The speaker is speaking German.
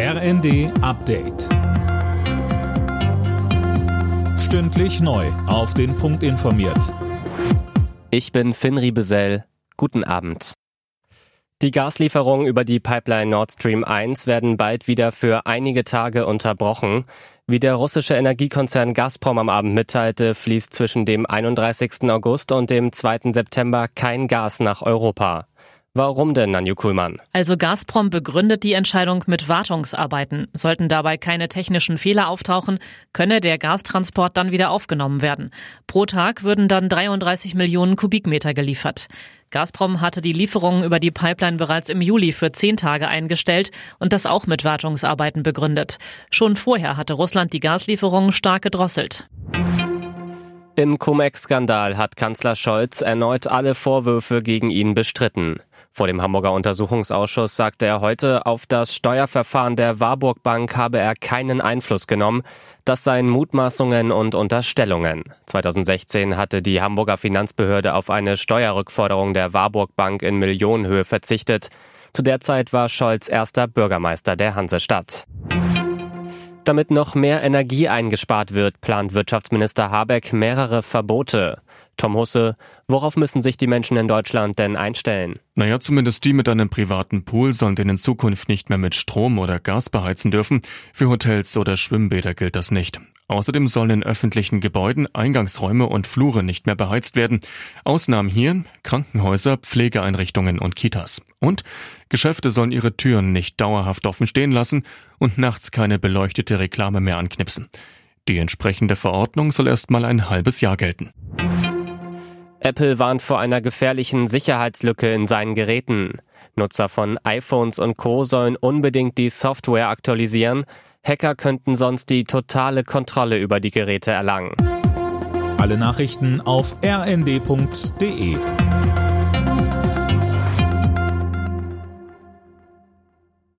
RND Update. Stündlich neu. Auf den Punkt informiert. Ich bin Finn Riebesell. Guten Abend. Die Gaslieferungen über die Pipeline Nord Stream 1 werden bald wieder für einige Tage unterbrochen. Wie der russische Energiekonzern Gazprom am Abend mitteilte, fließt zwischen dem 31. August und dem 2. September kein Gas nach Europa. Warum denn, Nanju Kuhlmann? Also Gazprom begründet die Entscheidung mit Wartungsarbeiten. Sollten dabei keine technischen Fehler auftauchen, könne der Gastransport dann wieder aufgenommen werden. Pro Tag würden dann 33 Millionen Kubikmeter geliefert. Gazprom hatte die Lieferungen über die Pipeline bereits im Juli für zehn Tage eingestellt und das auch mit Wartungsarbeiten begründet. Schon vorher hatte Russland die Gaslieferungen stark gedrosselt. Im Cum-Ex-Skandal hat Kanzler Scholz erneut alle Vorwürfe gegen ihn bestritten. Vor dem Hamburger Untersuchungsausschuss sagte er heute, auf das Steuerverfahren der Warburg Bank habe er keinen Einfluss genommen. Das seien Mutmaßungen und Unterstellungen. 2016 hatte die Hamburger Finanzbehörde auf eine Steuerrückforderung der Warburg Bank in Millionenhöhe verzichtet. Zu der Zeit war Scholz erster Bürgermeister der Hansestadt. Damit noch mehr Energie eingespart wird, plant Wirtschaftsminister Habeck mehrere Verbote. Tom Husse, worauf müssen sich die Menschen in Deutschland denn einstellen? Naja, zumindest die mit einem privaten Pool sollen den in Zukunft nicht mehr mit Strom oder Gas beheizen dürfen. Für Hotels oder Schwimmbäder gilt das nicht. Außerdem sollen in öffentlichen Gebäuden Eingangsräume und Flure nicht mehr beheizt werden. Ausnahmen hier Krankenhäuser, Pflegeeinrichtungen und Kitas. Und Geschäfte sollen ihre Türen nicht dauerhaft offen stehen lassen und nachts keine beleuchtete Reklame mehr anknipsen. Die entsprechende Verordnung soll erst mal ein halbes Jahr gelten. Apple warnt vor einer gefährlichen Sicherheitslücke in seinen Geräten. Nutzer von iPhones und Co sollen unbedingt die Software aktualisieren, Hacker könnten sonst die totale Kontrolle über die Geräte erlangen. Alle Nachrichten auf rnd.de